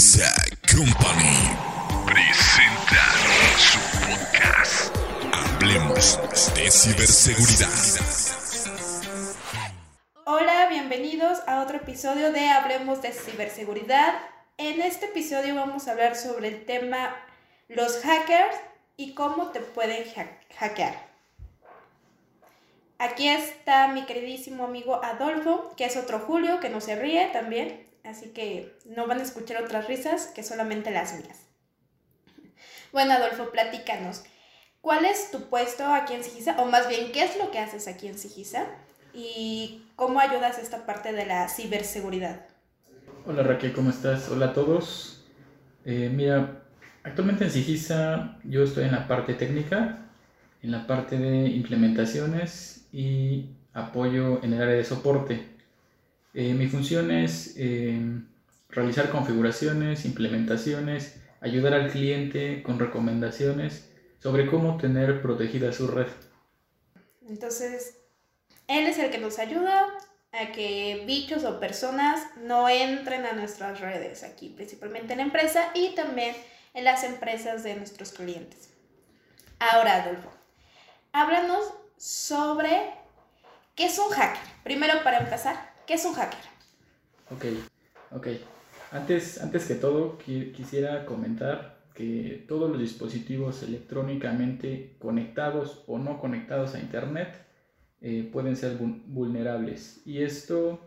Giza Company presenta su podcast. Hablemos de ciberseguridad. Hola, bienvenidos a otro episodio de Hablemos de ciberseguridad. En este episodio vamos a hablar sobre el tema los hackers y cómo te pueden hackear. Aquí está mi queridísimo amigo Adolfo, que es otro Julio, que no se ríe también. Así que no van a escuchar otras risas que solamente las mías. Bueno, Adolfo, platícanos. ¿Cuál es tu puesto aquí en Sigisa? O más bien, ¿qué es lo que haces aquí en Sigisa? ¿Y cómo ayudas a esta parte de la ciberseguridad? Hola Raquel, ¿cómo estás? Hola a todos. Eh, mira, actualmente en Sigisa yo estoy en la parte técnica, en la parte de implementaciones y apoyo en el área de soporte. Eh, mi función es eh, realizar configuraciones, implementaciones, ayudar al cliente con recomendaciones sobre cómo tener protegida su red. Entonces, él es el que nos ayuda a que bichos o personas no entren a nuestras redes aquí, principalmente en la empresa y también en las empresas de nuestros clientes. Ahora, Adolfo, háblanos sobre qué es un hacker. Primero, para empezar, ¿qué es un hacker? Ok, ok. Antes, antes que todo, quisiera comentar que todos los dispositivos electrónicamente conectados o no conectados a Internet eh, pueden ser vulnerables. Y esto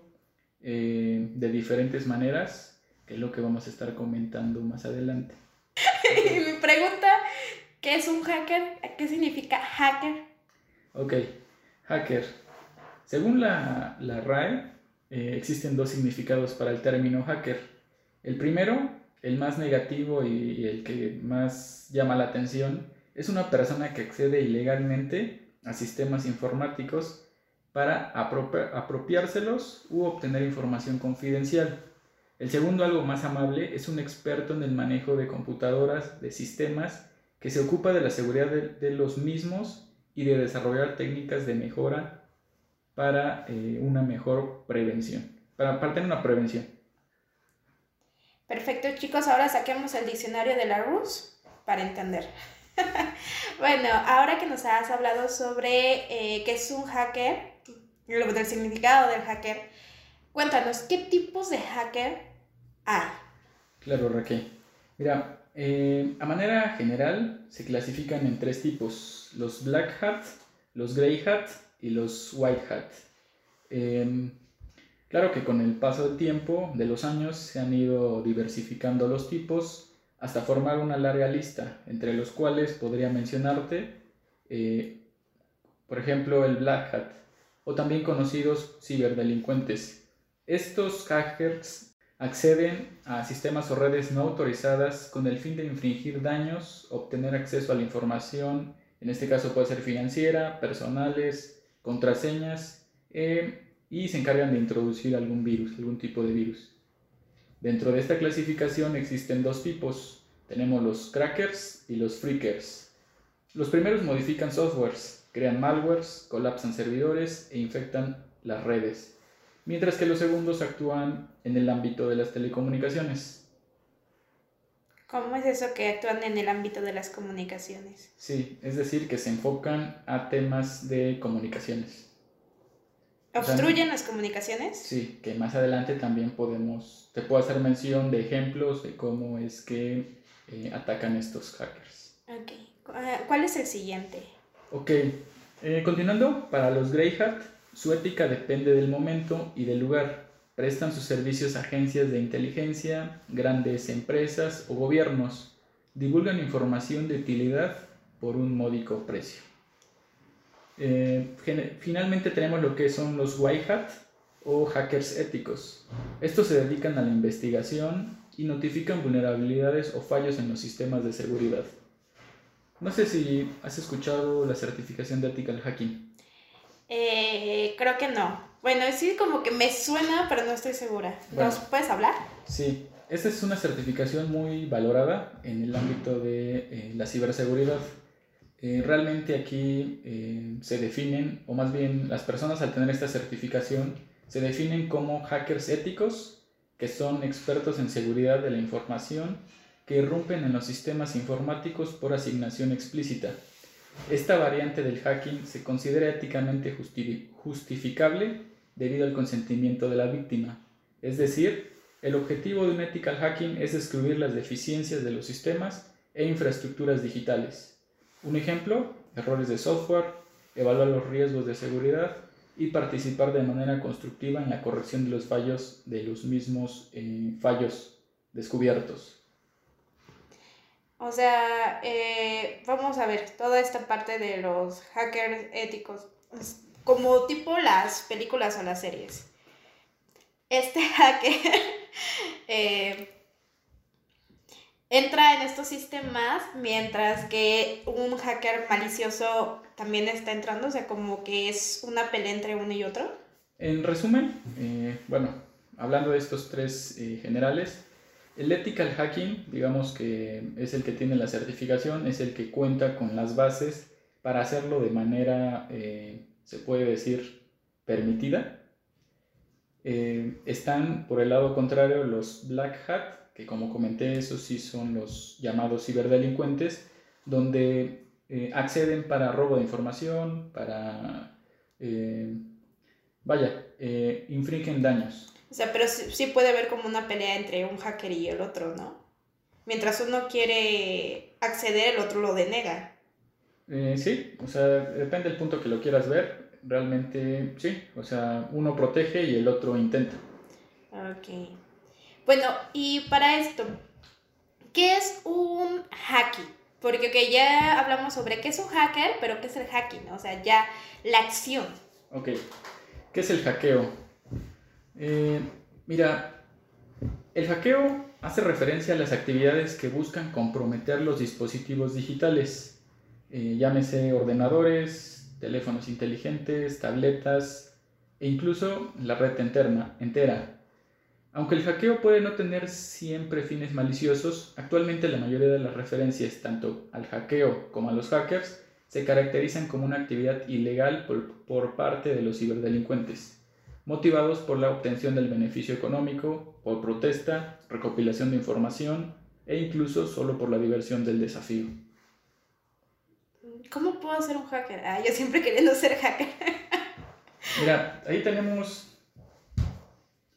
eh, de diferentes maneras, que es lo que vamos a estar comentando más adelante. Mi pregunta, ¿qué es un hacker? ¿Qué significa hacker? Ok, hacker. Según la, la RAE, eh, existen dos significados para el término hacker. El primero, el más negativo y, el que más llama la atención, es una persona que accede ilegalmente a sistemas informáticos para apropiárselos u obtener información confidencial. El segundo, algo más amable, es un experto en el manejo de computadoras, de sistemas, que se ocupa de la seguridad de los mismos y de desarrollar técnicas de mejora para eh, una mejor prevención, para, para tener una prevención. Perfecto, chicos, ahora saquemos el diccionario de la RUS para entender. bueno, ahora que nos has hablado sobre eh, qué es un hacker, del significado del hacker, cuéntanos, ¿qué tipos de hacker hay? Claro, Raquel. Mira, eh, a manera general se clasifican en tres tipos, los black hat, los grey hat y los white hat. Em, claro que con el paso del tiempo, de los años, se han ido diversificando los tipos hasta formar una larga lista, entre los cuales podría mencionarte, eh, por ejemplo, el black hat, o también conocidos ciberdelincuentes. Estos hackers acceden a sistemas o redes no autorizadas con el fin de infringir daños, obtener acceso a la información, en este caso puede ser financiera, personales, contraseñas, eh, y se encargan de introducir algún virus, algún tipo de virus. Dentro de esta clasificación existen dos tipos. Tenemos los crackers y los freakers. Los primeros modifican softwares, crean malwares, colapsan servidores e infectan las redes mientras que los segundos actúan en el ámbito de las telecomunicaciones. ¿Cómo es eso que actúan en el ámbito de las comunicaciones? Sí, es decir, que se enfocan a temas de comunicaciones. ¿Obstruyen las comunicaciones? Sí, que más adelante también podemos, te puedo hacer mención de ejemplos de cómo es que eh, atacan estos hackers. Ok, ¿cuál es el siguiente? Ok, eh, continuando, para los Grey Hat su ética depende del momento y del lugar. Prestan sus servicios a agencias de inteligencia, grandes empresas o gobiernos. Divulgan información de utilidad por un módico precio. Eh, finalmente tenemos lo que son los white hat o hackers éticos. Estos se dedican a la investigación y notifican vulnerabilidades o fallos en los sistemas de seguridad. No sé si has escuchado la certificación de Ethical Hacking. Eh, creo que no. Bueno, sí como que me suena, pero no estoy segura. ¿Nos puedes hablar? Sí, esta es una certificación muy valorada en el ámbito de eh, la ciberseguridad. Eh, realmente aquí se definen, o más bien las personas al tener esta certificación, se definen como hackers éticos que son expertos en seguridad de la información que irrumpen en los sistemas informáticos por asignación explícita. Esta variante del hacking se considera éticamente justificable debido al consentimiento de la víctima. Es decir, el objetivo de un ethical hacking es excluir las deficiencias de los sistemas e infraestructuras digitales. Un ejemplo, errores de software, evaluar los riesgos de seguridad y participar de manera constructiva en la corrección de los fallos de los mismos eh, fallos descubiertos. O sea, eh, vamos a ver toda esta parte de los hackers éticos, como tipo las películas o las series. Este hacker eh, entra en estos sistemas mientras que un hacker malicioso también está entrando, o sea, como que es una pelea entre uno y otro. En resumen, eh, bueno, hablando de estos tres generales, el ethical hacking, digamos que es el que tiene la certificación, es el que cuenta con las bases para hacerlo de manera, eh, se puede decir, permitida. Eh, están por el lado contrario los black hat, que como comenté, esos sí son los llamados ciberdelincuentes, donde eh, acceden para robo de información, para, vaya, infringen daños. O sea, pero sí, puede haber como una pelea entre un hacker y el otro, ¿no? Mientras uno quiere acceder, el otro lo denega. Eh, sí, o sea, depende del punto que lo quieras ver. Realmente, sí, o sea, uno protege y el otro intenta. Ok. Bueno, y para esto, ¿qué es un hacking? Porque okay, ya hablamos sobre qué es un hacker, pero ¿qué es el hacking? O sea, ya la acción. Ok. ¿Qué es el hackeo? Eh, mira, el hackeo hace referencia a las actividades que buscan comprometer los dispositivos digitales, eh, llámese ordenadores, teléfonos inteligentes, tabletas e incluso la red interna, entera. Aunque el hackeo puede no tener siempre fines maliciosos, actualmente la mayoría de las referencias tanto al hackeo como a los hackers se caracterizan como una actividad ilegal por parte de los ciberdelincuentes motivados por la obtención del beneficio económico, por protesta, recopilación de información e incluso solo por la diversión del desafío. ¿Cómo puedo ser un hacker? Ah, yo siempre queriendo ser hacker. Mira, ahí tenemos...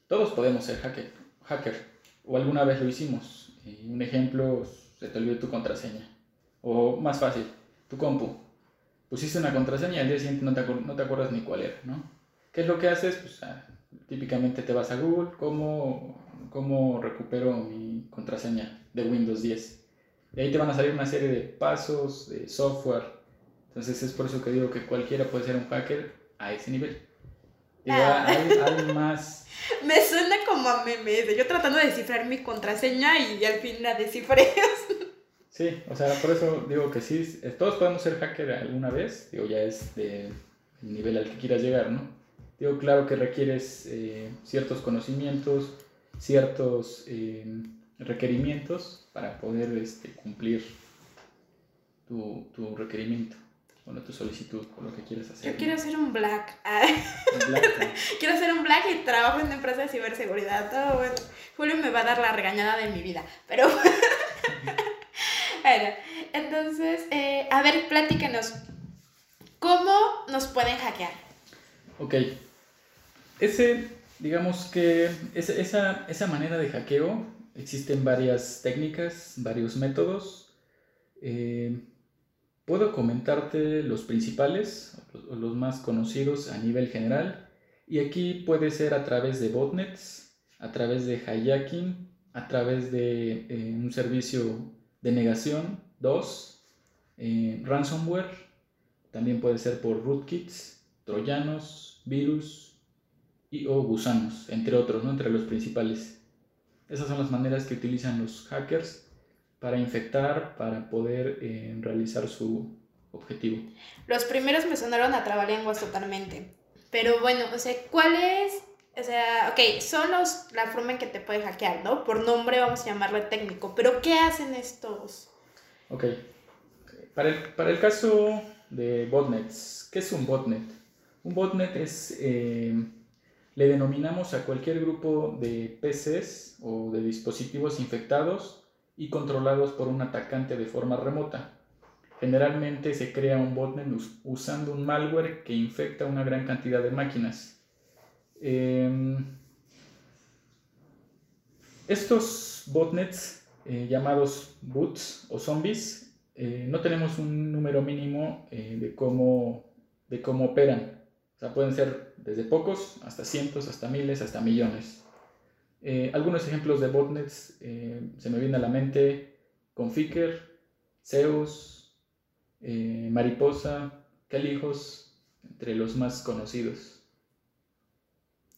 Todos podemos ser hacker, hacker, o alguna vez lo hicimos. un ejemplo, se te olvidó tu contraseña. O más fácil, tu compu. Pusiste una contraseña y al día siguiente no te, no te acuerdas ni cuál era, ¿no? ¿Qué es lo que haces? Pues ah, típicamente te vas a Google, ¿cómo, ¿cómo recupero mi contraseña de Windows 10? Y ahí te van a salir una serie de pasos, de software. Entonces es por eso que digo que cualquiera puede ser un hacker a ese nivel. Ah. hay, más. Me suena como a meme, yo tratando de descifrar mi contraseña y al fin la descifré. Sí, o sea, por eso digo que sí, todos podemos ser hacker alguna vez, digo, ya es de nivel al que quieras llegar, ¿no? Digo, claro que requieres eh, ciertos conocimientos, ciertos eh, requerimientos para poder este, cumplir tu, tu, requerimiento, bueno, tu solicitud o lo que quieras hacer. Yo quiero hacer un black. quiero hacer un black y trabajo en una empresa de ciberseguridad. Todo bueno. Julio me va a dar la regañada de mi vida, pero... bueno, entonces, eh, a ver, platícanos. ¿Cómo nos pueden hackear? Ok, ese, digamos que esa, esa manera de hackeo, existen varias técnicas, varios métodos. Eh, puedo comentarte los principales, los, más conocidos a nivel general. Y aquí puede ser a través de botnets, a través de hijacking, a través de eh, un servicio de negación, dos, eh, ransomware, también puede ser por rootkits, troyanos, virus, y o gusanos, entre otros, ¿no? entre los principales. Esas son las maneras que utilizan los hackers para infectar, para poder eh, realizar su objetivo. Los primeros me sonaron a trabalenguas totalmente. Pero bueno, o sea, ¿cuál es? O sea, ok, son los, la forma en que te pueden hackear, ¿no? Por nombre vamos a llamarle técnico. Pero ¿qué hacen estos? Ok. Para el, para el caso de botnets, ¿qué es un botnet? Un botnet es... Eh, le denominamos a cualquier grupo de PCs o de dispositivos infectados y controlados por un atacante de forma remota. Generalmente se crea un botnet usando un malware que infecta una gran cantidad de máquinas. Em, estos botnets eh, llamados boots o zombies eh, no tenemos un número mínimo eh, de, cómo, de cómo operan. O sea, pueden ser desde pocos hasta cientos, hasta miles, hasta millones. Algunos ejemplos de botnets se me vienen a la mente Conficker, Zeus, Mariposa, Calijos, entre los más conocidos.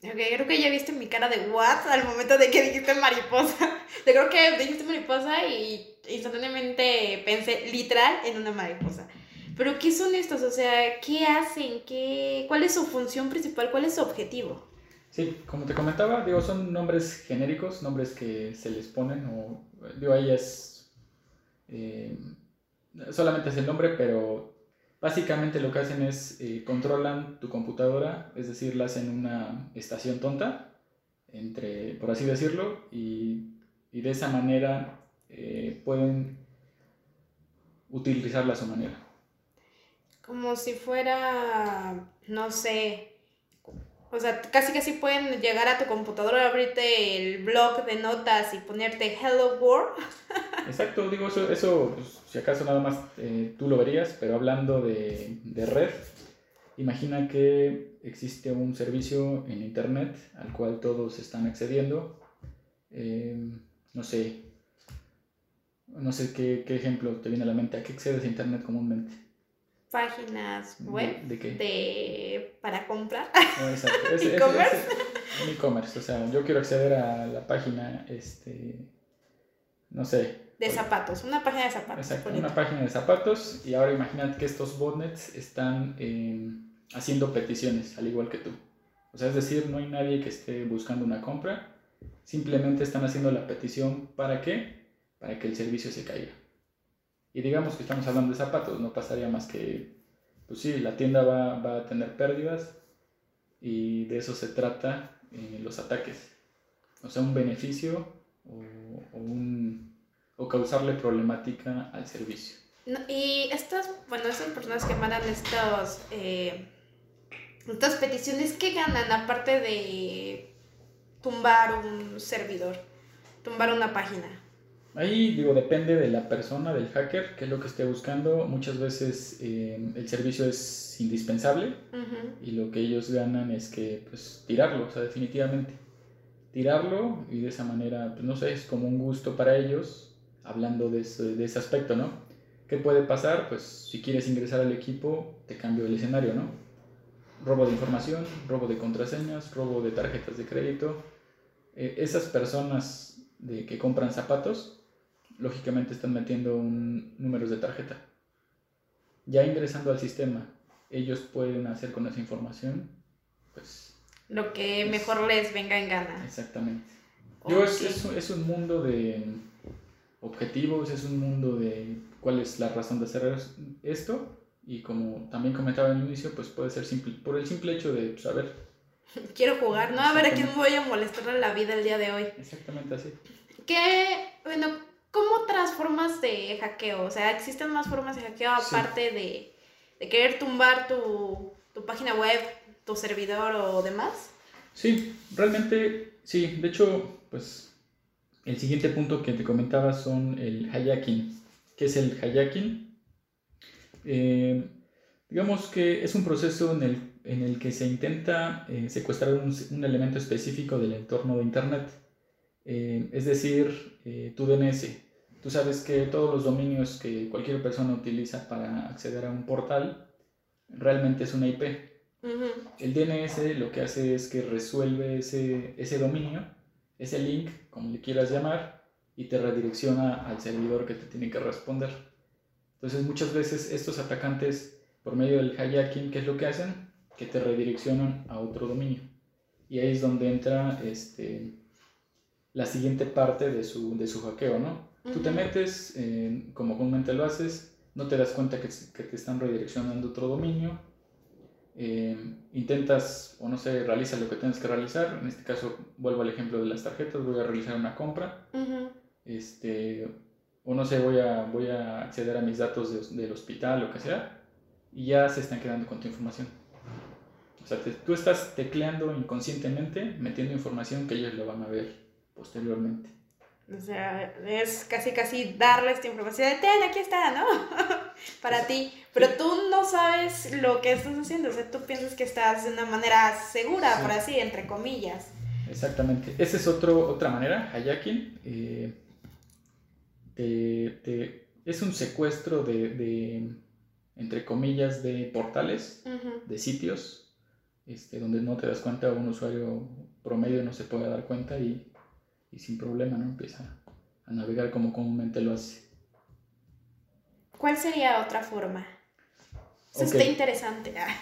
Ok, creo que ya viste mi cara de what al momento de que dijiste mariposa. Yo creo que dijiste mariposa y instantáneamente pensé literal en una mariposa. Pero ¿qué son estos? O sea, ¿qué hacen? ¿Qué, ¿Cuál es su función principal? ¿Cuál es su objetivo? Sí, como te comentaba, digo, son nombres genéricos, nombres que se les ponen, o digo, ahí es, eh, solamente es el nombre, pero Básicamente lo que hacen es eh, controlan tu computadora, es decir, la hacen una estación tonta, entre, por así decirlo, y, de esa manera eh, pueden utilizarla a su manera. Como si fuera, no sé, o sea, casi casi pueden llegar a tu computadora, abrirte el blog de notas y ponerte Hello World. Exacto, digo, eso, eso pues, si acaso nada más eh, tú lo verías, pero hablando de, de, red, imagina que existe un servicio en Internet al cual todos están accediendo. Em, no sé, no sé qué, qué ejemplo te viene a la mente. ¿A qué accedes a Internet comúnmente? Páginas web de, qué? de para comprar. Oh, exacto. e-commerce. e-commerce, o sea, yo quiero acceder a la página, este, no sé. De zapatos, una página de zapatos. Exacto, una página de zapatos y ahora imagínate que estos botnets están em, haciendo peticiones, al igual que tú. O sea, es decir, no hay nadie que esté buscando una compra, simplemente están haciendo la petición para qué? Para que el servicio se caiga. Y digamos que estamos hablando de zapatos, no pasaría más que, pues sí, la tienda va, va a tener pérdidas y de eso se trata eh, los ataques. O sea, un beneficio o, o, un, o causarle problemática al servicio. y estas, bueno, estas personas que mandan estos, eh, estas peticiones, ¿qué ganan aparte de tumbar un servidor, tumbar una página? Ahí digo, depende de la persona, del hacker, qué es lo que esté buscando. Muchas veces eh, el servicio es indispensable y lo que ellos ganan es que, pues, tirarlo, o sea, definitivamente. Tirarlo y de esa manera, pues, no sé, es como un gusto para ellos, hablando de ese, de ese aspecto, ¿no? ¿Qué puede pasar? Pues si quieres ingresar al equipo, te cambio el escenario, ¿no? Robo de información, robo de contraseñas, robo de tarjetas de crédito. Eh, esas personas de que compran zapatos, lógicamente están metiendo un números de tarjeta. Ya ingresando al sistema, ellos pueden hacer con esa información, pues... Lo que mejor les venga en gana. Exactamente. Yo es, es, un mundo de objetivos, es un mundo de cuál es la razón de hacer esto y como también comentaba al inicio, pues puede ser simple, por el simple hecho de saber. Quiero jugar, ¿no? A ver a quién voy a molestar la vida el día de hoy. Exactamente así. Que, bueno, ¿Cómo otras formas de hackeo? O sea, ¿existen más formas de hackeo aparte de, de, querer tumbar tu, tu, página web, tu servidor o demás? Sí, realmente sí. De hecho, pues el siguiente punto que te comentaba son el hijacking. ¿Qué es el hijacking? Eh, digamos que es un proceso en el, en el que se intenta eh, secuestrar un, un, elemento específico del entorno de Internet. Eh, es decir, eh, tu DNS. Tú sabes que todos los dominios que cualquier persona utiliza para acceder a un portal realmente es una IP. El DNS lo que hace es que resuelve ese, ese dominio, ese link, como le quieras llamar, y te redirecciona al servidor que te tiene que responder. Entonces muchas veces estos atacantes, por medio del hijacking, ¿qué es lo que hacen? Que te redireccionan a otro dominio. Y ahí es donde entra este, la siguiente parte de su, de su hackeo, ¿no? Tú te metes, como comúnmente lo haces, no te das cuenta que, que te están redireccionando otro dominio, eh, intentas, o no sé, realizas lo que tienes que realizar. En este caso, vuelvo al ejemplo de las tarjetas, voy a realizar una compra. Este, o no sé, voy a, voy a acceder a mis datos del hospital, lo que sea, y ya se están quedando con tu información. O sea, tú estás tecleando inconscientemente, metiendo información que ellos lo van a ver posteriormente. O sea, es casi casi darle esta información de ten, aquí está, ¿no? Para ti. Pero tú no sabes lo que estás haciendo. O sea, tú piensas que estás de una manera segura, por así, entre comillas. Exactamente. Esa es otro, otra manera, hijacking. Eh, es un secuestro de, entre comillas, de portales, de sitios, este, donde no te das cuenta, un usuario promedio no se puede dar cuenta y y sin problema, ¿no? Empieza a navegar como comúnmente lo hace. ¿Cuál sería otra forma? Eso está interesante. Ah.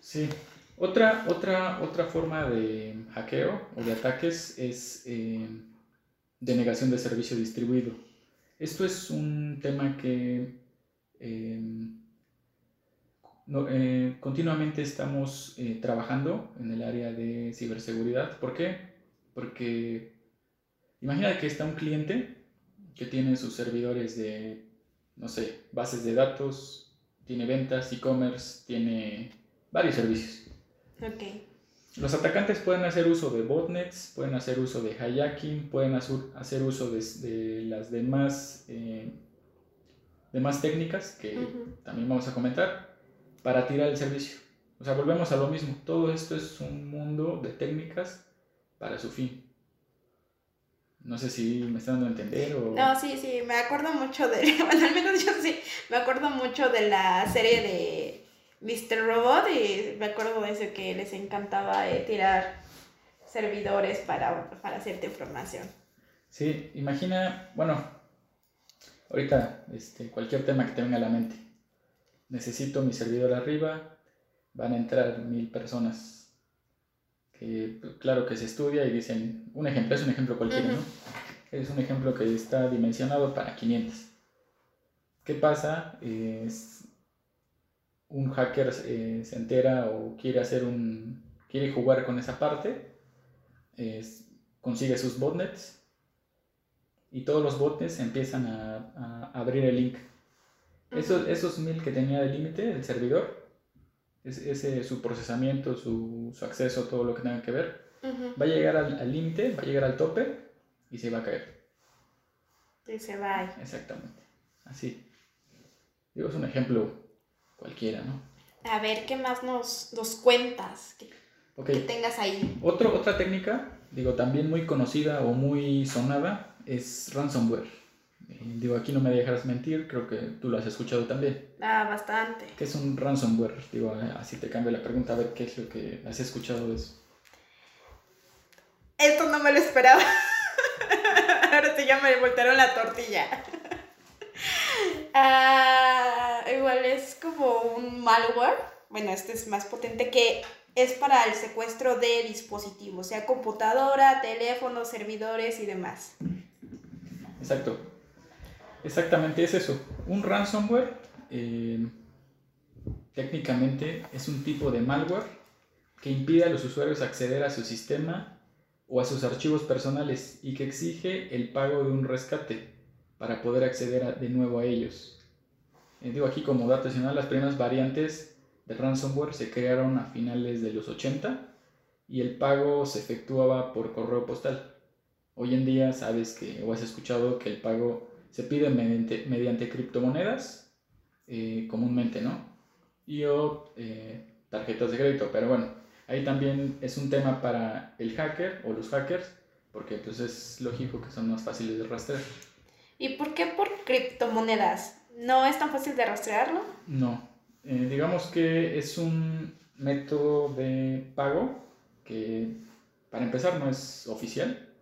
Sí. Otra, otra, otra forma de hackeo o de ataques es eh, denegación de servicio distribuido. Esto es un tema que eh, eh, continuamente estamos trabajando en el área de ciberseguridad. ¿Por qué? Porque Imagina que está un cliente que tiene sus servidores de, no sé, bases de datos, tiene ventas, e-commerce, tiene varios servicios. Ok. Los atacantes pueden hacer uso de botnets, pueden hacer uso de hijacking, pueden hacer uso de, las demás, eh, demás técnicas que también vamos a comentar para tirar el servicio. O sea, volvemos a lo mismo. Todo esto es un mundo de técnicas para su fin. No sé si me están dando a entender o... No, sí, sí, me acuerdo mucho de... Bueno, al menos yo sí, me acuerdo mucho de la serie de Mr. Robot y me acuerdo de eso que les encantaba eh, tirar servidores para, para hacerte información. Sí, imagina, bueno, ahorita este, cualquier tema que te venga a la mente. Necesito mi servidor arriba, van a entrar mil personas que claro que se estudia y dicen, un ejemplo, es un ejemplo cualquiera, ¿no? Es un ejemplo que está dimensionado para 500. ¿Qué pasa? Es un hacker eh, se entera o quiere hacer un quiere jugar con esa parte, consigue sus botnets y todos los botnets empiezan a, abrir el link. Esos, esos mil que tenía de límite el servidor, ese, su procesamiento, su, su, acceso, todo lo que tenga que ver, va a llegar al límite, va a llegar al tope y se va a caer. Y se va. Exactamente. Así. Digo, es un ejemplo cualquiera, ¿no? A ver, ¿qué más nos, nos cuentas? Que, que tengas ahí. Otro, otra técnica, digo, también muy conocida o muy sonada, es ransomware. Eh, digo, aquí no me dejarás mentir, creo que tú lo has escuchado también. Ah, bastante. ¿Qué es un ransomware? Digo, eh, así te cambio la pregunta, a ver qué es lo que has escuchado de eso. Esto no me lo esperaba. Ahora sí ya me voltearon la tortilla. Ah, igual es como un malware. Bueno, este es más potente que es para el secuestro de dispositivos, sea computadora, teléfono, servidores y demás. Exacto. Exactamente es eso. Un ransomware eh, técnicamente es un tipo de malware que impide a los usuarios acceder a su sistema o a sus archivos personales y que exige el pago de un rescate para poder acceder de nuevo a ellos. Eh, digo aquí como dato adicional, las primeras variantes de ransomware se crearon a finales de los 80 y el pago se efectuaba por correo postal. Hoy en día sabes que o has escuchado que el pago se pide mediante, mediante criptomonedas, eh, comúnmente, ¿no? Y o eh, tarjetas de crédito, pero bueno, ahí también es un tema para el hacker o los hackers, porque pues es lógico que son más fáciles de rastrear. ¿Y por qué por criptomonedas? ¿No es tan fácil de rastrearlo? No, eh, digamos que es un método de pago que para empezar no es oficial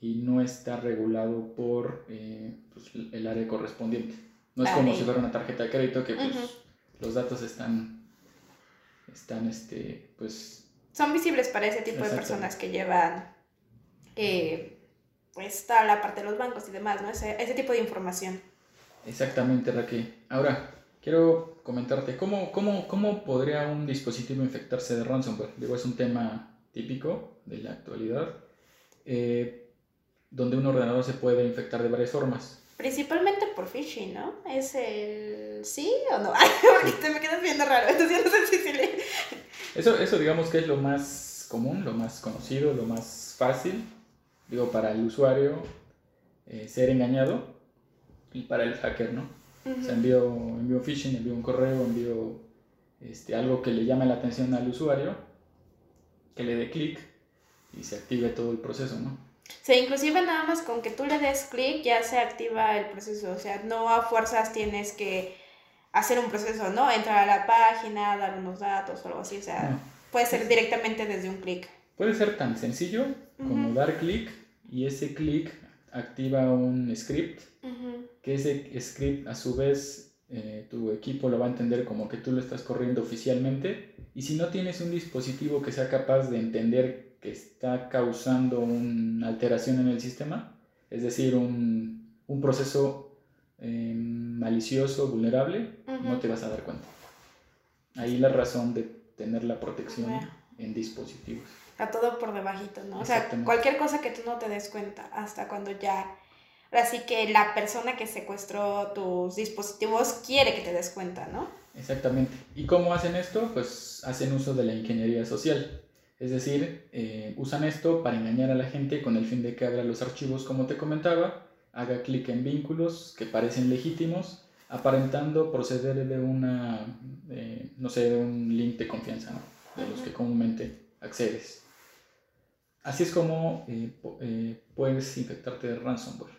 y no está regulado por eh, pues, el área correspondiente. No es como si fuera una tarjeta de crédito que pues, los datos están, están este, pues... Son visibles para ese tipo de personas que llevan eh, pues toda la parte de los bancos y demás, ¿no? Ese, ese tipo de información. Exactamente, Raquel. Ahora, quiero comentarte cómo, cómo, cómo podría un dispositivo infectarse de ransomware. Digo, es un tema típico de la actualidad, eh, donde un ordenador se puede infectar de varias formas. Principalmente por phishing, ¿no? Es el... ¿Sí o no? Ahorita me quedas viendo raro, entonces no sé si le... Eso, eso digamos que es lo más común, lo más conocido, lo más fácil, digo, para el usuario eh, ser engañado y para el hacker, ¿no? O sea, envío, envío phishing, envío un correo, envío este, algo que le llame la atención al usuario, que le dé clic y se active todo el proceso, ¿no? Sí, inclusive nada más con que tú le des clic ya se activa el proceso, o sea, no a fuerzas tienes que hacer un proceso, ¿no? Entrar a la página, dar unos datos o algo así, o sea, puede ser directamente desde un clic. Puede ser tan sencillo como dar clic y ese clic activa un script, que ese script a su vez eh, tu equipo lo va a entender como que tú lo estás corriendo oficialmente. Y si no tienes un dispositivo que sea capaz de entender que está causando una alteración en el sistema, es decir, un, un proceso eh, malicioso, vulnerable, no te vas a dar cuenta. Ahí la razón de tener la protección en dispositivos. A todo por debajito, ¿no? O sea, cualquier cosa que tú no te des cuenta hasta cuando ya... Ahora sí que la persona que secuestró tus dispositivos quiere que te des cuenta, ¿no? Exactamente. ¿Y cómo hacen esto? Pues hacen uso de la ingeniería social. Es decir, eh, usan esto para engañar a la gente con el fin de que abra los archivos como te comentaba, haga clic en vínculos que parecen legítimos, aparentando proceder de una, eh, no sé, de un link de confianza, ¿no? de los que comúnmente accedes. Así es como eh, puedes infectarte de ransomware.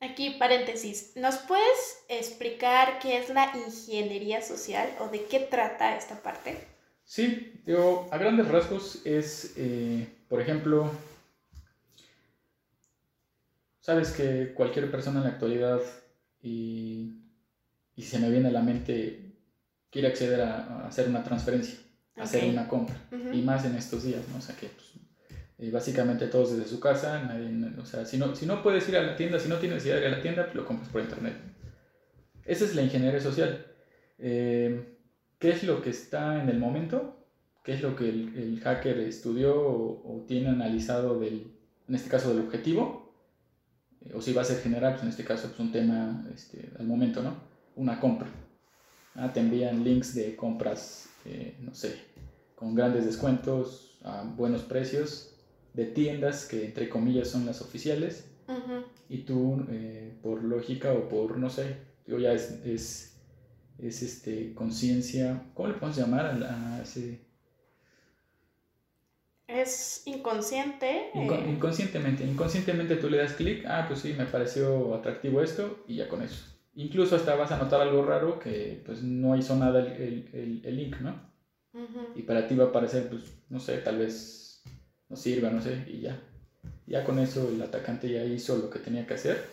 Aquí paréntesis, ¿nos puedes explicar qué es la ingeniería social o de qué trata esta parte? Sí, digo, a grandes rasgos es, eh, por ejemplo, sabes que cualquier persona en la actualidad y, y se me viene a la mente quiere acceder a, hacer una transferencia, a hacer una compra, y más en estos días, ¿no? O sea que pues, eh, básicamente todos desde su casa, nadie, o sea, si no, si no puedes ir a la tienda, si no tienes que ir a la tienda, pues lo compras por internet. Esa es la ingeniería social. Eh, qué es lo que está en el momento, qué es lo que el, hacker estudió o, tiene analizado del, en este caso del objetivo, eh, o si va a ser general, pues en este caso es pues un tema este, al momento, ¿no? Una compra. Ah, te envían links de compras, eh, no sé, con grandes descuentos, a buenos precios, de tiendas que entre comillas son las oficiales, y tú, eh, por lógica o por, no sé, digo, ya es, es es este, conciencia, ¿cómo le podemos llamar a, ese? Es inconsciente. Eh. inconscientemente, inconscientemente tú le das clic, ah, pues sí, me pareció atractivo esto y ya con eso. Incluso hasta vas a notar algo raro que pues no hizo nada el, el, el link, ¿no? Y para ti va a parecer, pues, no sé, tal vez no sirva, no sé, y ya. Ya con eso el atacante ya hizo lo que tenía que hacer.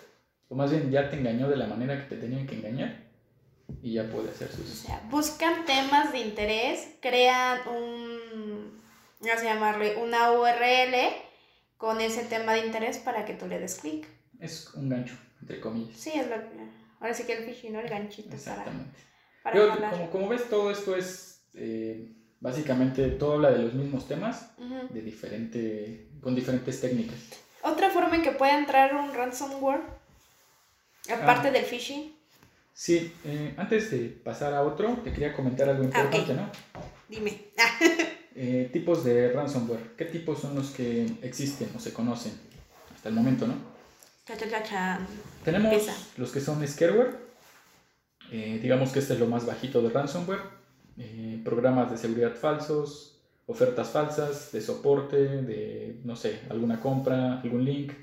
O más bien ya te engañó de la manera que te tenían que engañar y ya puede hacer sus... O sea, buscan temas de interés, crean un, no sé llamarle, una URL con ese tema de interés para que tú le des clic. Es un gancho, entre comillas. Sí, es lo que... Ahora sí que el phishing, ¿no? El ganchito Exactamente. para, como, como, ves, todo esto es... Eh, básicamente todo habla de los mismos temas, de diferente, con diferentes técnicas. Otra forma en que puede entrar un ransomware, aparte ah. del phishing, Sí, eh, antes de pasar a otro, te quería comentar algo ah, importante, ¿no? Dime. Eh, tipos de ransomware. ¿Qué tipos son los que existen o se conocen hasta el momento, no? Tenemos los que son scareware. Eh, digamos que este es lo más bajito de ransomware. programas de seguridad falsos, ofertas falsas, de soporte, de, no sé, alguna compra, algún link.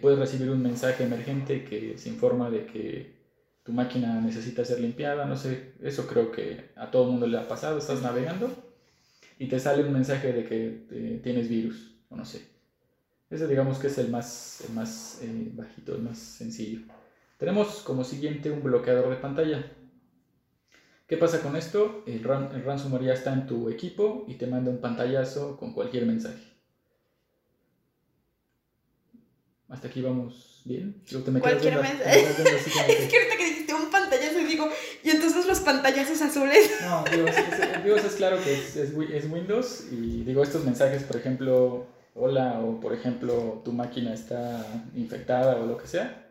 puedes recibir un mensaje emergente que se informa de que tu máquina necesita ser limpiada, no sé, eso creo que a todo el mundo le ha pasado, estás navegando y te sale un mensaje de que eh, tienes virus, o no sé. Ese digamos que es el más, más eh, bajito, el más sencillo. Tenemos como siguiente un bloqueador de pantalla. ¿Qué pasa con esto? El, el ransomware ya está en tu equipo y te manda un pantallazo con cualquier mensaje. Hasta aquí vamos bien. Luego te me Cualquier quedas viendo- mensaje. te me quedas viendo así como Es que ahorita que dijiste un pantallazo, digo, y entonces los pantallazos azules. No, digo, es, es- digo, eso es claro que es, es wi- es Windows y digo estos mensajes, por ejemplo, hola o por ejemplo tu máquina está infectada o lo que sea,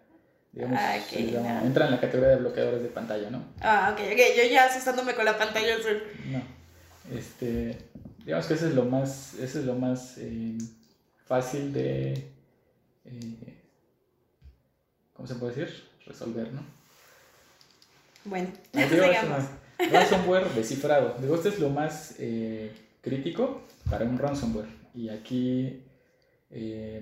digamos, Ah, ok, se llama- no. entra en la categoría de bloqueadores de pantalla, ¿no? Ah, ok, ok, yo ya asustándome con la pantalla azul. No. Este, digamos que eso es lo más, eso es lo más eh, fácil de, eh, ¿cómo se puede decir? Resolver, ¿no? Bueno. Ransomware descifrado. Digo, esto es lo más eh, crítico para un ransomware. Y aquí, eh,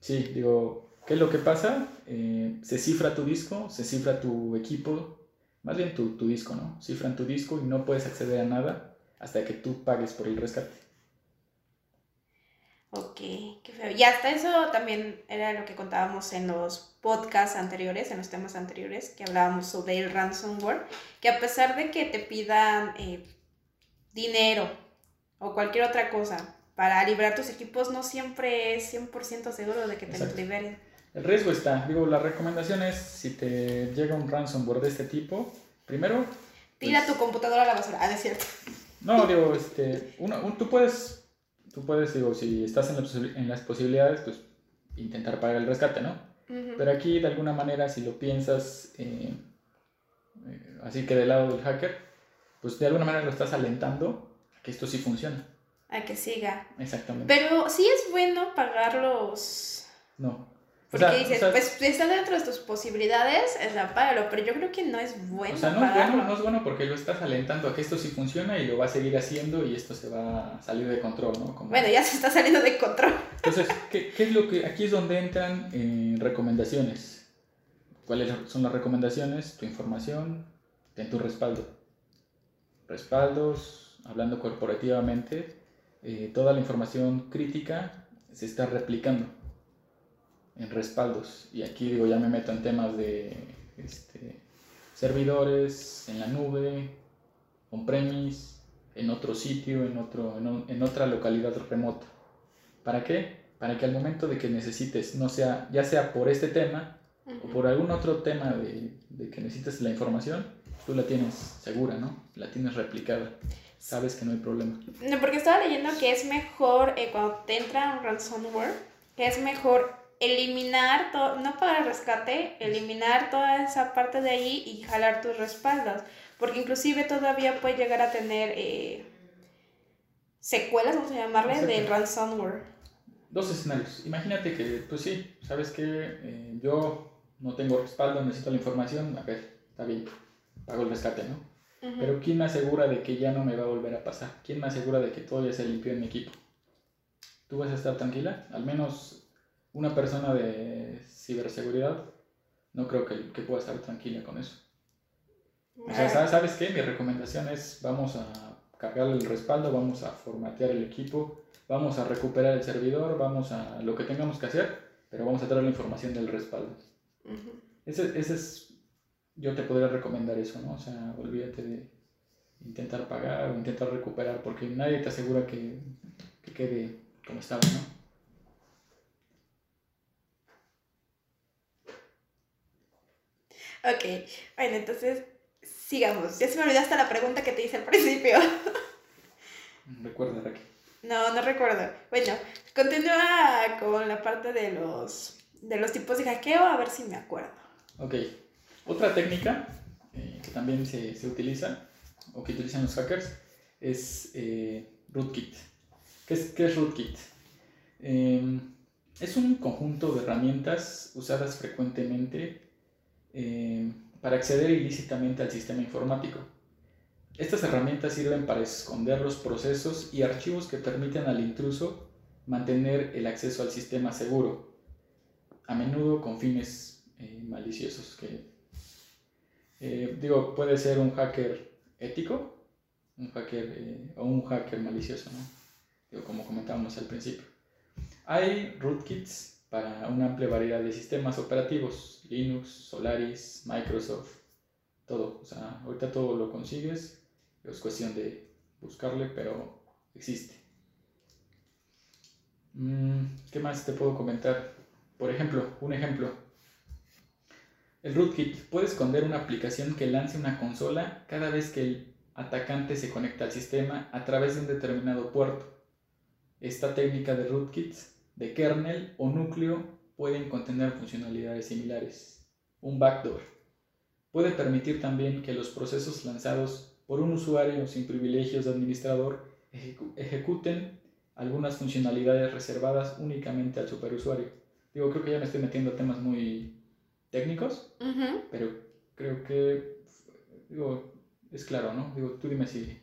sí, digo, ¿qué es lo que pasa? Eh, se cifra tu disco, se cifra tu equipo, más bien tu, tu disco, ¿no? Cifran tu disco y no puedes acceder a nada hasta que tú pagues por el rescate. Ok, qué feo. Y hasta eso también era lo que contábamos en los podcasts anteriores, en los temas anteriores, que hablábamos sobre el ransomware, que a pesar de que te pidan eh, dinero o cualquier otra cosa para liberar tus equipos, no siempre es 100% seguro de que te los liberen. El riesgo está, digo, la recomendación es si te llega un ransomware de este tipo, primero Tira Pues- tu computadora a la basura. Ah, no es cierto. No, digo, este, uno, un- tú puedes, tú puedes, digo, si estás en, las posi- en las posibilidades, pues intentar pagar el rescate, ¿no? Pero aquí, de alguna manera, si lo piensas, eh, eh, así que del lado del hacker, pues de alguna manera lo estás alentando a que esto sí funciona. A que siga. Exactamente. Pero sí es bueno pagar los... no. O Porque sea, dices, o sea, pues está dentro de tus posibilidades, o sea, págalo, pero yo creo que no es bueno o sea, no es bueno, no es bueno porque lo estás alentando a que esto sí funciona y lo va a seguir haciendo y esto se va a salir de control, ¿no? Como- Bueno, ya se está saliendo de control. Entonces, ¿qué, qué es lo que aquí es donde entran eh, recomendaciones? ¿Cuáles son las recomendaciones? Tu información, ten tu respaldo. Respaldos, hablando corporativamente, eh, toda la información crítica se está replicando en respaldos. Y aquí digo, ya me meto en temas de este, servidores, en la nube, on-premise, en otro sitio, en, otro, en, o- en otra localidad remota. ¿Para qué? Para que al momento de que necesites, no sea, ya sea por este tema o por algún otro tema de, de que necesites la información, tú la tienes segura, ¿no? La tienes replicada. Sabes que no hay problema. No, porque estaba leyendo que es mejor, eh, cuando te entra un ransomware, que es mejor eliminar, todo, no pagar rescate, eliminar toda esa parte de ahí y jalar tus respaldos. Porque inclusive todavía puede llegar a tener eh, secuelas, vamos a llamarle, del ransomware. Dos escenarios. Imagínate que, pues sí, sabes que eh, yo no tengo respaldo, necesito la información, a ver, está bien, pago el rescate, ¿no? Ujú. Pero ¿quién me asegura de que ya no me va a volver a pasar? ¿Quién me asegura de que todo ya se limpió en mi equipo? ¿Tú vas a estar tranquila? Al menos una persona de ciberseguridad no creo que, que pueda estar tranquila con eso. O sea, ¿sabes- ¿sabes qué? Mi recomendación es vamos a cargar el respaldo, vamos a formatear el equipo, vamos a recuperar el servidor, vamos a lo que tengamos que hacer, pero vamos a traer la información del respaldo. ujú. Ese, ese es, yo te podría recomendar eso, ¿no? O sea, olvídate de intentar pagar o intentar recuperar, porque nadie te asegura que, que quede como estaba, ¿no? Ok, bueno, entonces sigamos. Ya se me olvidó hasta la pregunta que te hice al principio. Recuerda, Raquel. No, no recuerdo. Bueno, continúa con la parte de los, de los tipos de hackeo, a ver si me acuerdo. Ok, otra técnica eh, que también se, se utiliza, o que utilizan los hackers, es eh, rootkit. ¿Qué es, qué es rootkit? Eh, es un conjunto de herramientas usadas frecuentemente eh, para acceder ilícitamente al sistema informático. Estas herramientas sirven para esconder los procesos y archivos que permiten al intruso mantener el acceso al sistema seguro, a menudo con fines eh, maliciosos. Que, eh, digo, puede ser un hacker ético un hacker, eh, o un hacker malicioso, ¿no? Digo, como comentábamos al principio. Hay rootkits para una amplia variedad de sistemas operativos, Linux, Solaris, Microsoft, todo. O sea, ahorita todo lo consigues, es cuestión de buscarle, pero existe. Mm, ¿Qué más te puedo comentar? por ejemplo, un ejemplo. El rootkit puede esconder una aplicación que lance una consola cada vez que el atacante se conecta al sistema a través de un determinado puerto. Esta técnica de rootkits de kernel o núcleo pueden contener funcionalidades similares. Un backdoor puede permitir también que los procesos lanzados por un usuario sin privilegios de administrador ejecuten algunas funcionalidades reservadas únicamente al superusuario. Digo, creo que ya me estoy metiendo a temas muy técnicos, pero creo que digo, es claro, ¿no? Digo, tú dime si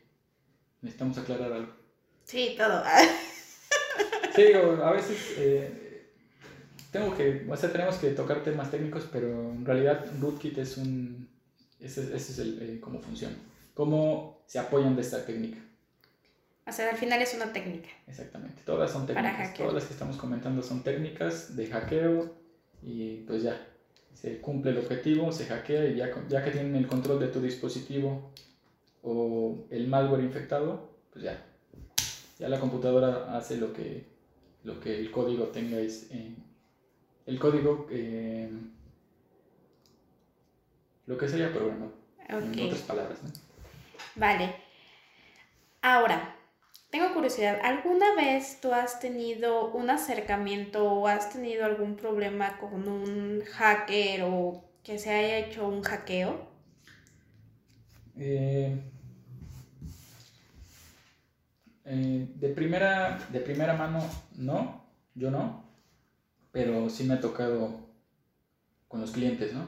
necesitamos aclarar algo. Sí, todo. sí, digo, a veces eh, tengo que, o sea, tenemos que tocar temas técnicos, pero en realidad rootkit es un, ese, es el, eh, cómo funciona, cómo se apoyan de esta técnica. O sea, al final es una técnica. Exactamente, todas son técnicas. Todas las que estamos comentando son técnicas de hackeo y pues ya, se cumple el objetivo, se hackea y ya, ya que tienen el control de tu dispositivo o el malware infectado, pues ya, ya la computadora hace lo que, lo que el código tenga es eh, el código eh, lo que sería programado en otras palabras ¿no? vale ahora tengo curiosidad, ¿alguna vez tú has tenido un acercamiento o has tenido algún problema con un hacker o que se haya hecho un hackeo? Eh, eh, de, primera, de primera mano, no, yo no, pero sí me ha tocado con los clientes, ¿no?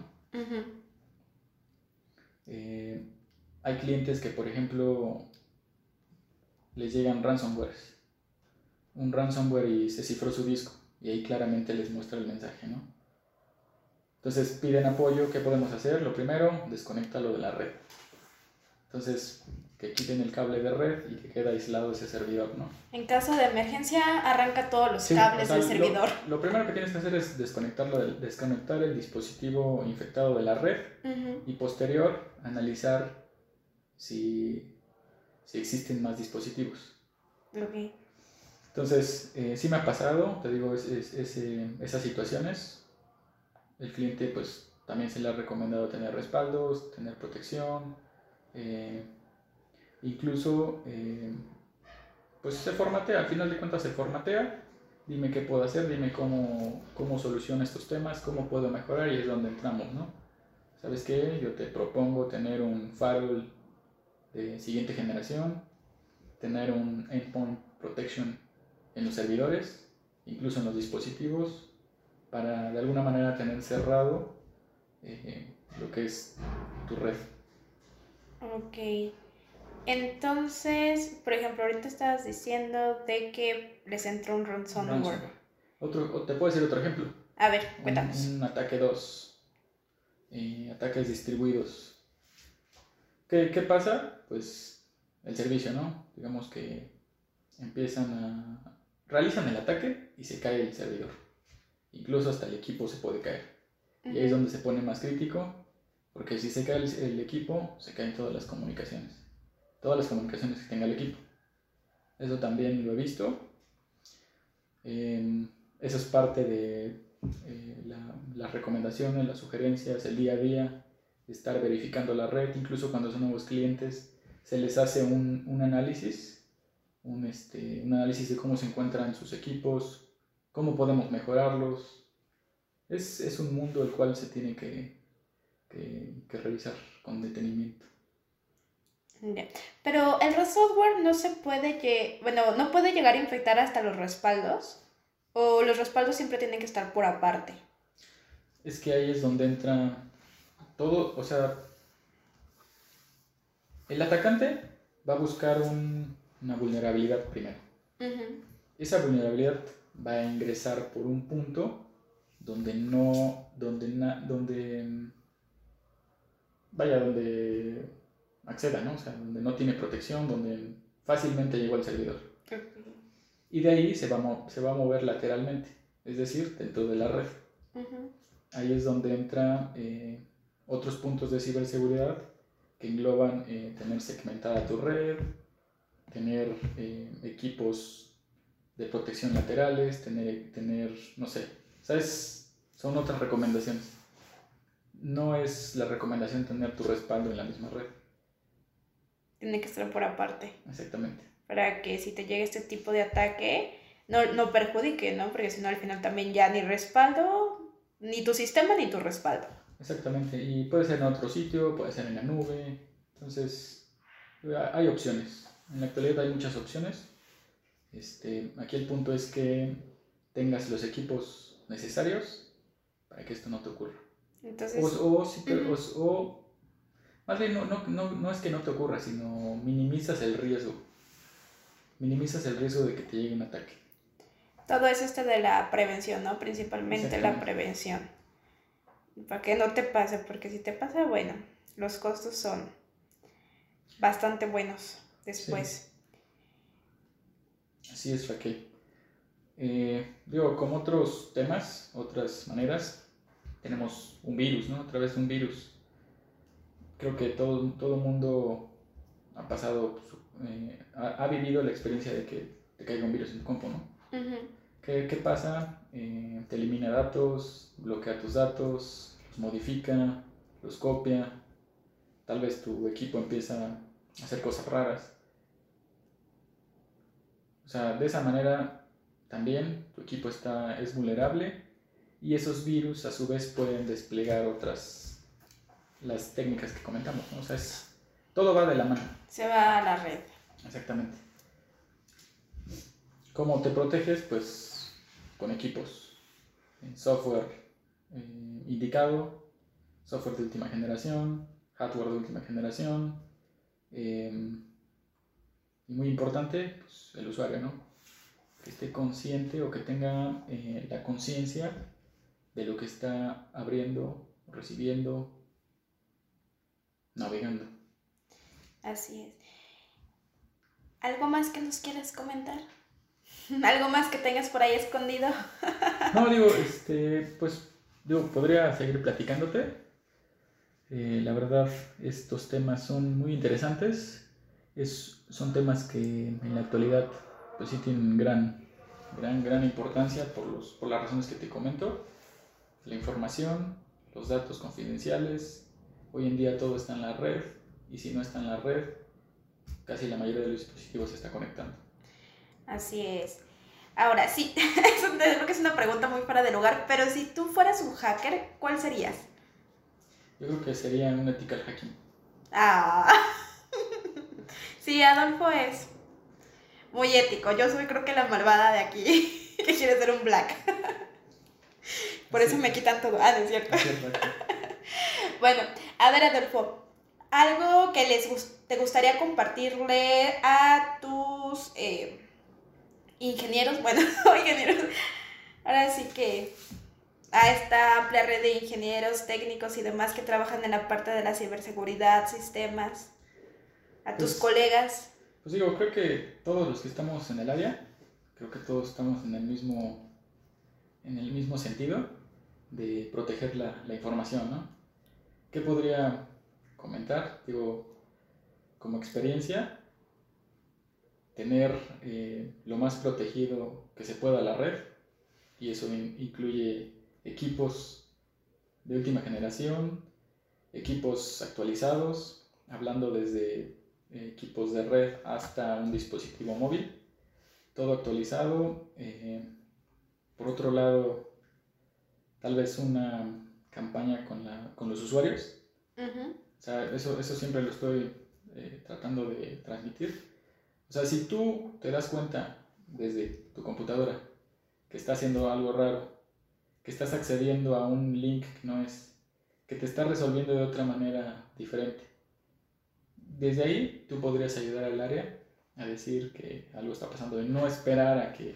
Eh, hay clientes que, por ejemplo, les llegan ransomwares. Un ransomware y se cifró su disco y ahí claramente les muestra el mensaje, ¿no? Entonces piden apoyo, ¿qué podemos hacer? Lo primero, desconectarlo de la red. Entonces, que quiten el cable de red y que quede aislado ese servidor, ¿no? En caso de emergencia, arranca todos los cables del servidor. Lo, primero que tienes que hacer es desconectarlo desconectar el dispositivo infectado de la red y posterior analizar si si existen más dispositivos. Entonces, eh, sí me ha pasado, te digo, es, eh, esas situaciones. El cliente pues también se le ha recomendado tener respaldos, tener protección, eh, incluso pues se formatea, al final de cuentas se formatea, dime qué puedo hacer, dime cómo, cómo soluciono estos temas, cómo puedo mejorar y es donde entramos, ¿no? ¿Sabes qué? Yo te propongo tener un firewall de siguiente generación, tener un endpoint protection en los servidores, incluso en los dispositivos, para de alguna manera tener cerrado eh, lo que es tu red. Ok. Entonces, por ejemplo, ahorita estabas diciendo de que les entró un ransomware. Otro, te puedo decir otro ejemplo. A ver, cuéntanos. Un, ataque 2. Eh, ataques distribuidos. ¿Qué, ¿Qué, pasa? Pues el servicio, ¿no? Digamos que empiezan a... realizan el ataque y se cae el servidor. Incluso hasta el equipo se puede caer. Y ahí es donde se pone más crítico, porque si se cae el, equipo, se caen todas las comunicaciones. Todas las comunicaciones que tenga el equipo. Eso también lo he visto. Em, eso es parte de eh, las recomendaciones, las sugerencias, el día a día estar verificando la red, incluso cuando son nuevos clientes, se les hace un, un análisis, un, este, un análisis de cómo se encuentran sus equipos, cómo podemos mejorarlos. Es, es un mundo el cual se tiene que, que, que revisar con detenimiento. Pero el software no se puede, bueno, no puede llegar a infectar hasta los respaldos, o los respaldos siempre tienen que estar por aparte. Es que ahí es donde entra todo, o sea, el atacante va a buscar una vulnerabilidad primero. Esa vulnerabilidad va a ingresar por un punto donde no, donde, donde, vaya, donde acceda, ¿no? O sea, donde no tiene protección, donde fácilmente llegó al servidor. Y de ahí se va, a se va a mover lateralmente, es decir, dentro de la red. Ahí es donde entra eh, otros puntos de ciberseguridad que engloban eh, tener segmentada tu red, tener eh, equipos de protección laterales, tener, tener, no sé, ¿Sabes? Son otras recomendaciones. No es la recomendación tener tu respaldo en la misma red. Tiene que estar por aparte. Exactamente. Para que si te llega este tipo de ataque, no, no perjudique, ¿no? Porque si no, al final también ya ni respaldo, ni tu sistema ni tu respaldo. Exactamente. Y puede ser en otro sitio, puede ser en la nube. Entonces, hay opciones. En la actualidad hay muchas opciones. Este, aquí el punto es que tengas los equipos necesarios para que esto no te ocurra. Entonces, O, o, si te- o- o- más bien, no, no, no, no es que no te ocurra, sino minimizas el riesgo. Minimizas el riesgo de que te llegue un ataque. todo es este de la prevención, ¿no? Principalmente la prevención. Para que no te pase, porque si te pasa, bueno, los costos son bastante buenos después. Así es, Raquel. Eh, digo, como otros temas, otras maneras, tenemos un virus, ¿no? Otra vez un virus. Creo que todo todo mundo ha pasado, su- eh, ha, ha vivido la experiencia de que te caiga un virus en tu compu, ¿no? ¿Qué, qué pasa? Eh, te elimina datos, bloquea tus datos, los modifica, los copia. Tal vez tu equipo empieza a hacer cosas raras. O sea, de esa manera también tu equipo está, es vulnerable y esos virus a su vez pueden desplegar otras, las técnicas que comentamos. ¿no? O sea, es- todo va de la mano. Se va a la red. Exactamente. ¿Cómo te proteges? Pues con equipos, en software eh, indicado, software de última generación, hardware de última generación, eh, y muy importante, pues, el usuario, ¿no? Que esté consciente o que tenga eh, la conciencia de lo que está abriendo, recibiendo, navegando. Así es. ¿Algo más que nos quieras comentar? ¿Algo más que tengas por ahí escondido? No, digo, este, pues, yo podría seguir platicándote. Eh, la verdad, estos temas son muy interesantes. Es, son temas que en la actualidad, pues sí tienen gran, gran, gran importancia por, los, por las razones que te comento. La información, los datos confidenciales. Hoy en día todo está en la red y si no está en la red, casi la mayoría de los dispositivos se está conectando. Así es. Ahora, sí, creo que es una pregunta muy fuera de lugar, pero si tú fueras un hacker, ¿cuál serías? Yo creo que sería un ethical hacking. Ah. Sí, Adolfo es muy ético. Yo soy creo que la malvada de aquí, que quiere ser un black. Por eso me quitan todo. Ah, no es cierto. Es. Bueno, a ver, Adolfo, algo que les gus- te gustaría compartirle a tus eh, ingenieros, bueno, no ingenieros, ahora sí que a esta amplia red de ingenieros, técnicos y demás que trabajan en la parte de la ciberseguridad, sistemas, a tus Pues- colegas. Pues digo, creo que todos los que estamos en el área, creo que todos estamos en el mismo, en el mismo sentido de proteger la, la información, ¿no? ¿Qué podría comentar? Digo, como experiencia, tener eh, lo más protegido que se pueda la red, y eso in- incluye equipos de última generación, equipos actualizados, hablando desde equipos de red hasta un dispositivo móvil, todo actualizado. eh, por otro lado, tal vez una campaña con, la, con los usuarios. O sea, eso, eso siempre lo estoy eh, tratando de transmitir. O sea, si tú te das cuenta desde tu computadora que está haciendo algo raro, que estás accediendo a un link que no es, que te está resolviendo de otra manera diferente, desde ahí tú podrías ayudar al área a decir que algo está pasando y no esperar a que...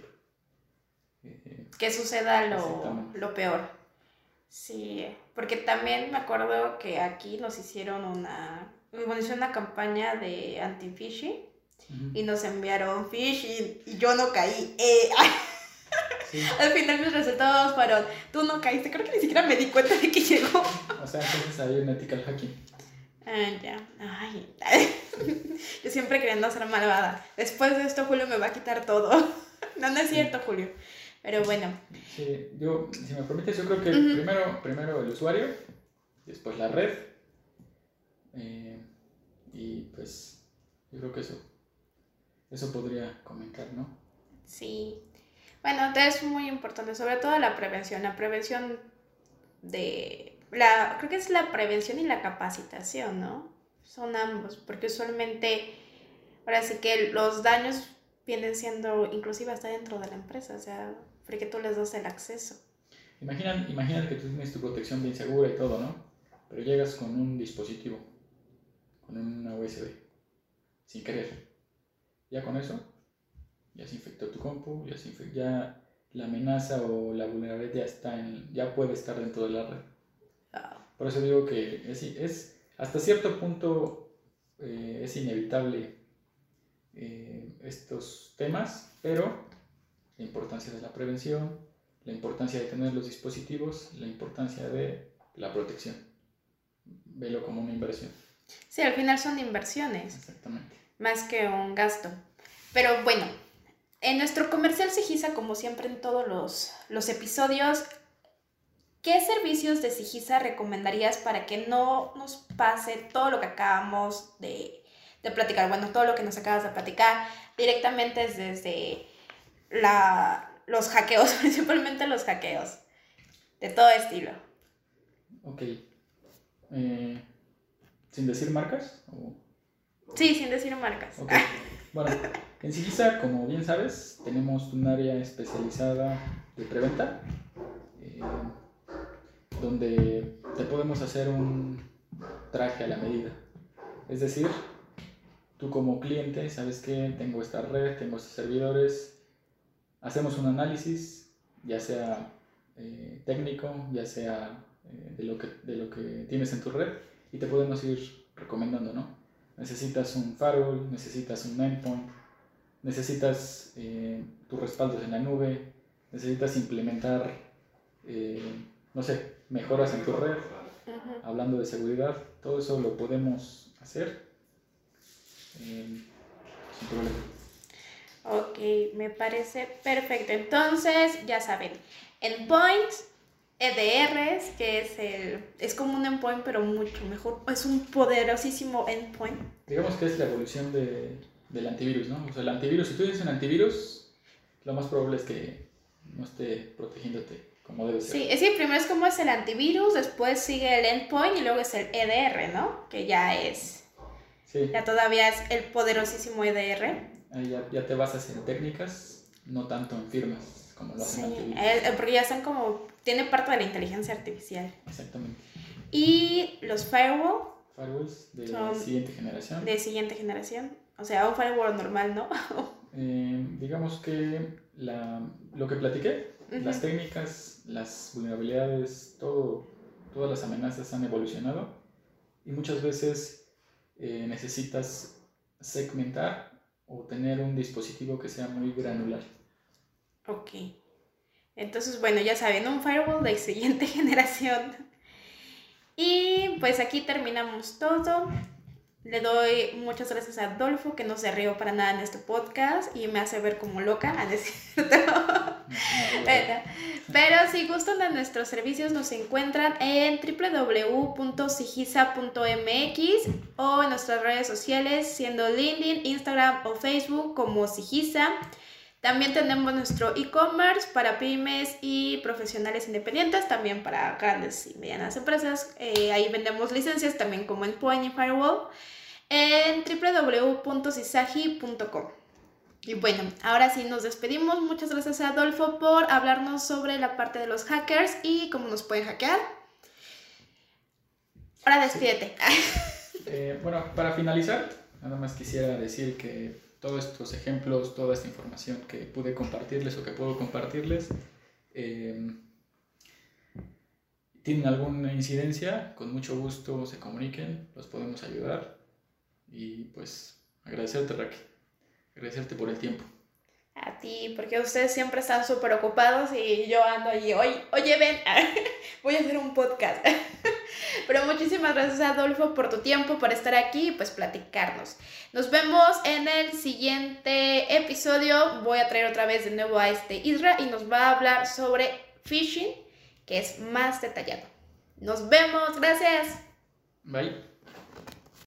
eh, que suceda lo, lo peor. Sí, porque también me acuerdo que aquí nos hicieron una, bueno, hicieron una campaña de anti-phishing y nos enviaron phishing y yo no caí. Eh, sí. al final mis resultados fueron, tú no caíste, creo que ni siquiera me di cuenta de que llegó. O sea, entonces hay un ethical hacking. Ah, ya. Ay. Yo siempre queriendo ser malvada. Después de esto, Julio me va a quitar todo. No, no es cierto, Julio. Pero bueno. Sí, yo, si me permites, yo creo que primero, primero el usuario, después la red. Eh, y pues yo creo que eso, eso podría comentar, ¿no? Sí. Bueno, es muy importante, sobre todo la prevención. La prevención de... La, creo que es la prevención y la capacitación, ¿no? Son ambos, porque usualmente, ahora sí que los daños vienen siendo inclusive hasta dentro de la empresa, o sea, porque tú les das el acceso. Imagina, imagina que tú tienes tu protección bien segura y todo, ¿no? Pero llegas con un dispositivo, con una USB, sin querer. Ya con eso, ya se infectó tu compu, ya, se infectó, ya la amenaza o la vulnerabilidad ya, está en, ya puede estar dentro de la red. Por eso digo que es, es hasta cierto punto eh, es inevitable estos temas, pero la importancia de la prevención, la importancia de tener los dispositivos, la importancia de la protección. Velo como una inversión. Sí, al final son inversiones. Exactamente. Más que un gasto. Pero bueno, en nuestro comercial Sigisa, como siempre en todos los, los episodios, ¿qué servicios de Sigisa recomendarías para que no nos pase todo lo que acabamos de, de platicar? Bueno, todo lo que nos acabas de platicar directamente desde la, los hackeos, principalmente los hackeos, de todo estilo. Ok. Eh, ¿Sin decir marcas? Sí, sin decir marcas. Bueno, en Sigisa, como bien sabes, tenemos un área especializada de preventa, eh, donde te podemos hacer un traje a la medida. Es decir, tú como cliente sabes que tengo esta red, tengo estos servidores, hacemos un análisis, ya sea eh, técnico, ya sea eh, de, lo que, de lo que tienes en tu red, y te podemos ir recomendando, ¿no? Necesitas un firewall, necesitas un endpoint, necesitas eh, tus respaldos en la nube, necesitas implementar, no sé, mejoras en tu red, hablando de seguridad, todo eso lo podemos hacer sin problema. Ok, me parece perfecto. Entonces, ya saben, endpoints, EDRs, que es el es como un endpoint, pero mucho mejor. Es un poderosísimo endpoint. Digamos que es la evolución de, del antivirus, ¿no? O sea, el antivirus, si tú dices un antivirus, lo más probable es que no esté protegiéndote como debe ser. Sí, es decir, primero es como es el antivirus, después sigue el endpoint y luego es el EDR, ¿no? Que ya es. Sí. Ya todavía es el poderosísimo EDR. Ya, ya, te basas en técnicas, no tanto en firmas, como lo hacen sí, eh, porque ya son como, tiene parte de la inteligencia artificial. Exactamente. Y los firewall. Firewalls de siguiente generación. De siguiente generación. O sea, un firewall normal, ¿no? eh, digamos que la, lo que platiqué, las técnicas, las vulnerabilidades, todo, todas las amenazas han evolucionado y muchas veces eh, necesitas segmentar o tener un dispositivo que sea muy granular. Ok. Entonces, bueno, ya saben, un firewall de siguiente generación. Y pues aquí terminamos todo. Le doy muchas gracias a Adolfo, que no se rió para nada en este podcast y me hace ver como loca, a decirlo. pero, si gustan de nuestros servicios, nos encuentran en www.sigisa.mx o en nuestras redes sociales, siendo LinkedIn, Instagram o Facebook como Sigisa. También tenemos nuestro e-commerce para pymes y profesionales independientes, también para grandes y medianas empresas. Eh, ahí vendemos licencias también como Endpoint y Firewall en www.cisaji.com. Y bueno, ahora sí nos despedimos. Muchas gracias a Adolfo por hablarnos sobre la parte de los hackers y cómo nos pueden hackear. Ahora despídete. Eh, bueno, para finalizar, nada más quisiera decir que todos estos ejemplos, toda esta información que pude compartirles o que puedo compartirles, eh, tienen alguna incidencia, con mucho gusto se comuniquen, los podemos ayudar. Y pues agradecerte, Raquel, agradecerte por el tiempo. A ti, porque ustedes siempre están súper ocupados y yo ando allí, oye, oye, ven, voy a hacer un podcast. Pero muchísimas gracias Adolfo por tu tiempo, por estar aquí y pues platicarnos. Nos vemos en el siguiente episodio. Voy a traer otra vez de nuevo a este Isra y nos va a hablar sobre phishing, que es más detallado. Nos vemos, gracias. Bye.